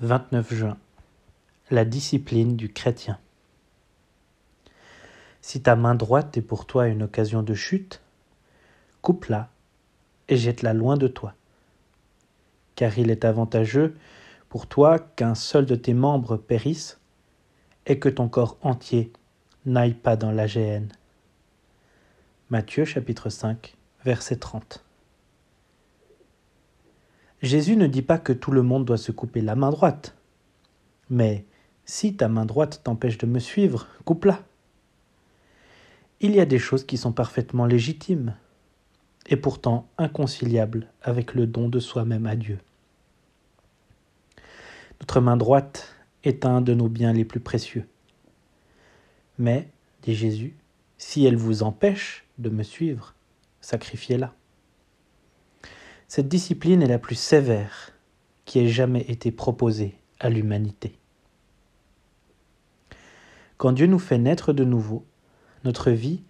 29 juin. La discipline du chrétien. Si ta main droite est pour toi une occasion de chute, coupe-la et jette-la loin de toi. Car il est avantageux pour toi qu'un seul de tes membres périsse et que ton corps entier n'aille pas dans la géhenne. Matthieu chapitre 5 verset 30. Jésus ne dit pas que tout le monde doit se couper la main droite. Mais si ta main droite t'empêche de me suivre, coupe-la. Il y a des choses qui sont parfaitement légitimes et pourtant inconciliables avec le don de soi-même à Dieu. Notre main droite est un de nos biens les plus précieux. Mais, dit Jésus, si elle vous empêche de me suivre, sacrifiez-la. Cette discipline est la plus sévère qui ait jamais été proposée à l'humanité. Quand Dieu nous fait naître de nouveau, notre vie,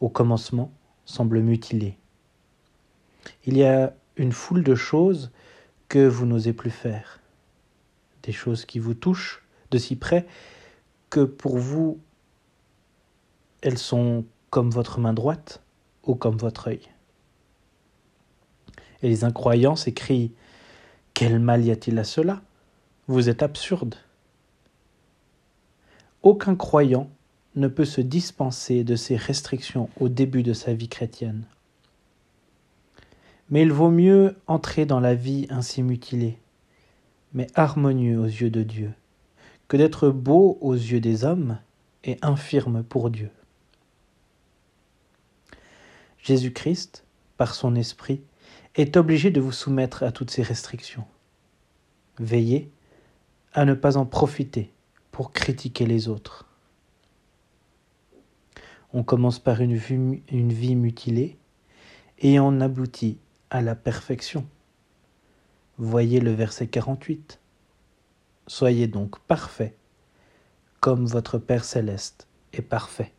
au commencement, semble mutilée. Il y a une foule de choses que vous n'osez plus faire, des choses qui vous touchent de si près que pour vous, elles sont comme votre main droite ou comme votre œil et les incroyants s'écrient Quel mal y a-t-il à cela? Vous êtes absurde. Aucun croyant ne peut se dispenser de ces restrictions au début de sa vie chrétienne. Mais il vaut mieux entrer dans la vie ainsi mutilée, mais harmonieux aux yeux de Dieu, que d'être beau aux yeux des hommes et infirme pour Dieu. Jésus-Christ, par son esprit, est obligé de vous soumettre à toutes ces restrictions. Veillez à ne pas en profiter pour critiquer les autres. On commence par une vie, mutilée et on aboutit à la perfection. Voyez le verset 48. Soyez donc parfaits, comme votre Père céleste est parfait.